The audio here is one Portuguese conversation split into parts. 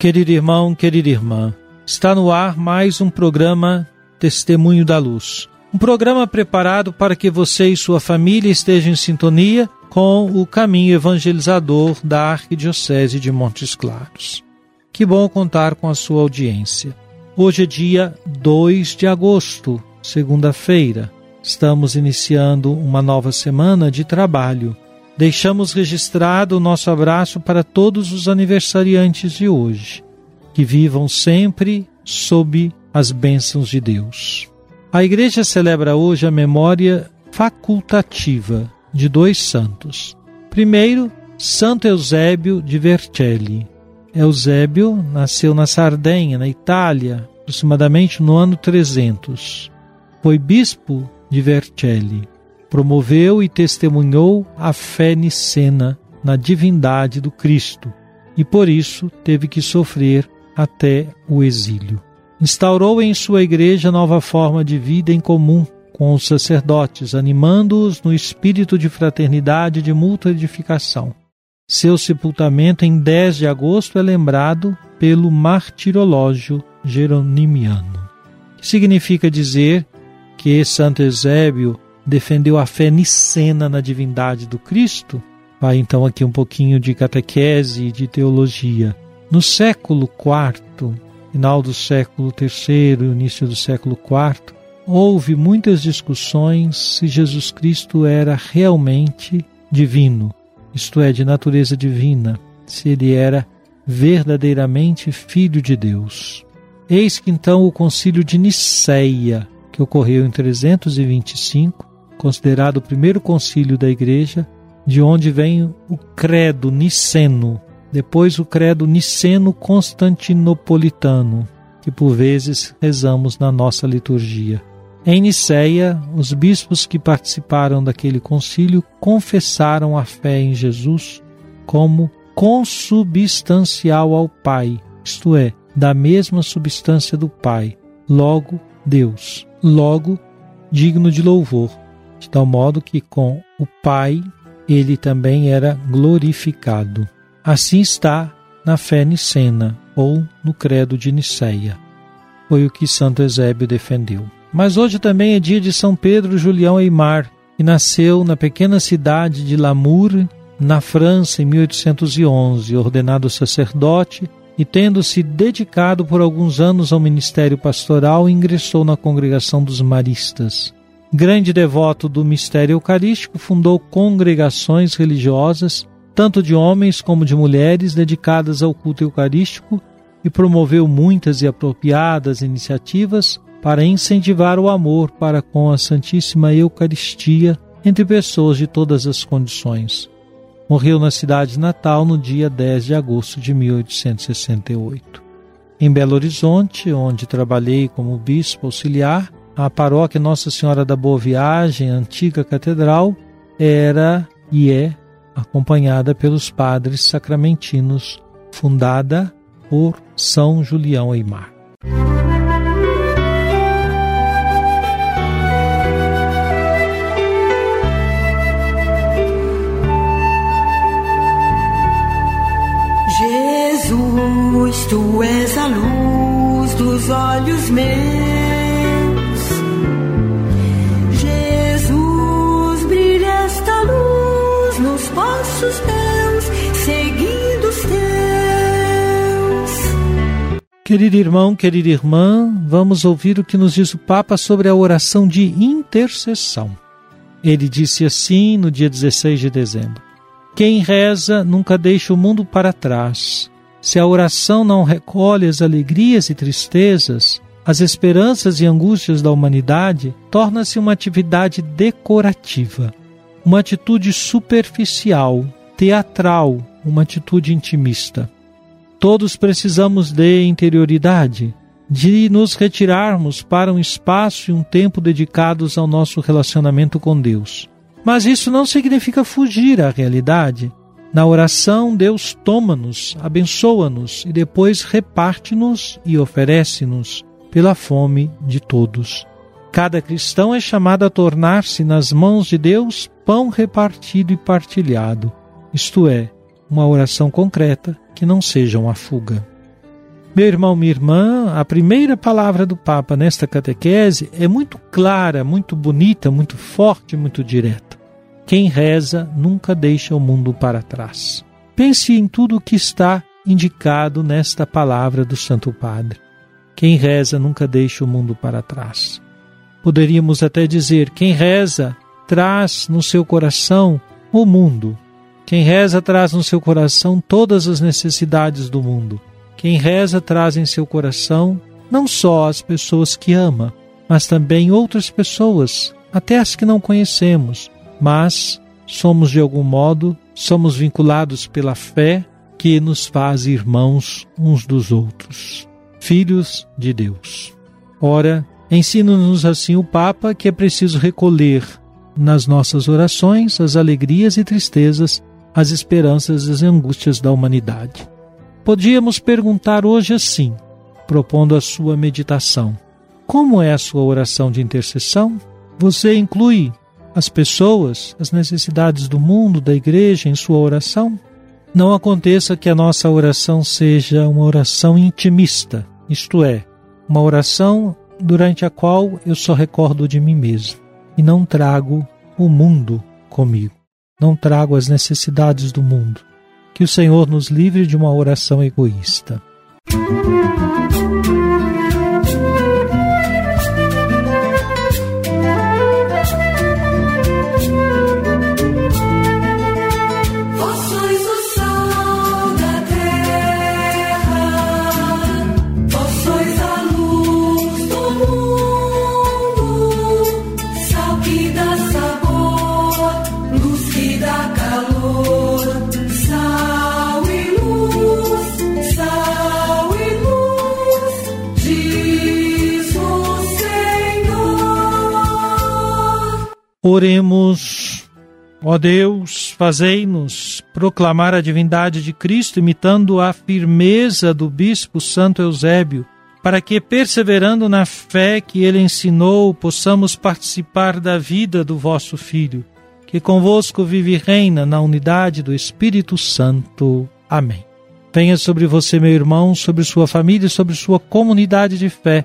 Querido irmão, querida irmã, está no ar mais um programa Testemunho da Luz. Um programa preparado para que você e sua família estejam em sintonia com o caminho evangelizador da Arquidiocese de Montes Claros. Que bom contar com a sua audiência. Hoje é dia 2 de agosto, segunda-feira. Estamos iniciando uma nova semana de trabalho. Deixamos registrado o nosso abraço para todos os aniversariantes de hoje. Que vivam sempre sob as bênçãos de Deus. A igreja celebra hoje a memória facultativa de dois santos. Primeiro, Santo Eusébio de Vercelli. Eusébio nasceu na Sardenha, na Itália, aproximadamente no ano 300. Foi bispo de Vercelli. Promoveu e testemunhou a fé nicena na divindade do Cristo e por isso teve que sofrer até o exílio. Instaurou em sua igreja nova forma de vida em comum com os sacerdotes, animando-os no espírito de fraternidade e de mútua edificação. Seu sepultamento em 10 de agosto é lembrado pelo martirológio. Que significa dizer que Santo Eusébio defendeu a fé nicena na divindade do Cristo? Vai então aqui um pouquinho de catequese e de teologia. No século IV, final do século III, início do século IV, houve muitas discussões se Jesus Cristo era realmente divino, isto é, de natureza divina, se ele era verdadeiramente filho de Deus. Eis que então o concílio de Nicéia, que ocorreu em 325, considerado o primeiro concílio da igreja, de onde vem o credo niceno, depois o credo niceno-constantinopolitano, que por vezes rezamos na nossa liturgia. Em Nicéia, os bispos que participaram daquele concílio confessaram a fé em Jesus como consubstancial ao Pai, isto é, da mesma substância do Pai, logo Deus, logo digno de louvor, de tal modo que com o Pai ele também era glorificado. Assim está na fé nicena ou no credo de Niceia. Foi o que Santo Eusébio defendeu. Mas hoje também é dia de São Pedro Julião Eimar, que nasceu na pequena cidade de Lamour, na França, em 1811, ordenado sacerdote e tendo se dedicado por alguns anos ao ministério pastoral, ingressou na congregação dos maristas. Grande devoto do mistério eucarístico, fundou congregações religiosas, tanto de homens como de mulheres, dedicadas ao culto eucarístico e promoveu muitas e apropriadas iniciativas para incentivar o amor para com a Santíssima Eucaristia entre pessoas de todas as condições. Morreu na cidade natal no dia 10 de agosto de 1868. Em Belo Horizonte, onde trabalhei como bispo auxiliar, a paróquia Nossa Senhora da Boa Viagem, antiga catedral, era e é acompanhada pelos padres sacramentinos, fundada por São Julião Eimar. Querido irmão, querida irmã, vamos ouvir o que nos diz o Papa sobre a oração de intercessão. Ele disse assim no dia 16 de dezembro: Quem reza nunca deixa o mundo para trás. Se a oração não recolhe as alegrias e tristezas, as esperanças e angústias da humanidade, torna-se uma atividade decorativa, uma atitude superficial, teatral, uma atitude intimista. Todos precisamos de interioridade, de nos retirarmos para um espaço e um tempo dedicados ao nosso relacionamento com Deus. Mas isso não significa fugir à realidade. Na oração, Deus toma-nos, abençoa-nos e depois reparte-nos e oferece-nos pela fome de todos. Cada cristão é chamado a tornar-se nas mãos de Deus pão repartido e partilhado, isto é, uma oração concreta que não seja uma fuga. Meu irmão, minha irmã, a primeira palavra do Papa nesta catequese é muito clara, muito bonita, muito forte, muito direta. Quem reza nunca deixa o mundo para trás. Pense em tudo o que está indicado nesta palavra do Santo Padre. Quem reza nunca deixa o mundo para trás. Poderíamos até dizer: quem reza traz no seu coração o mundo. Quem reza traz no seu coração todas as necessidades do mundo. Quem reza traz em seu coração não só as pessoas que ama, mas também outras pessoas, até as que não conhecemos, mas somos de algum modo, somos vinculados pela fé que nos faz irmãos uns dos outros, filhos de Deus. Ora, ensina-nos assim o Papa que é preciso recolher nas nossas orações as alegrias e tristezas, as esperanças e as angústias da humanidade. Podíamos perguntar hoje assim, propondo a sua meditação: como é a sua oração de intercessão? Você inclui as pessoas, as necessidades do mundo, da igreja em sua oração? Não aconteça que a nossa oração seja uma oração intimista, isto é, uma oração durante a qual eu só recordo de mim mesmo e não trago o mundo comigo, não trago as necessidades do mundo. Que o Senhor nos livre de uma oração egoísta. Oremos. Ó Deus, fazei-nos proclamar a divindade de Cristo, imitando a firmeza do bispo Santo Eusébio, para que, perseverando na fé que ele ensinou, possamos participar da vida do vosso Filho, que convosco vive e reina na unidade do Espírito Santo. Amém. Venha sobre você, meu irmão, sobre sua família e sobre sua comunidade de fé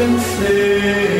can say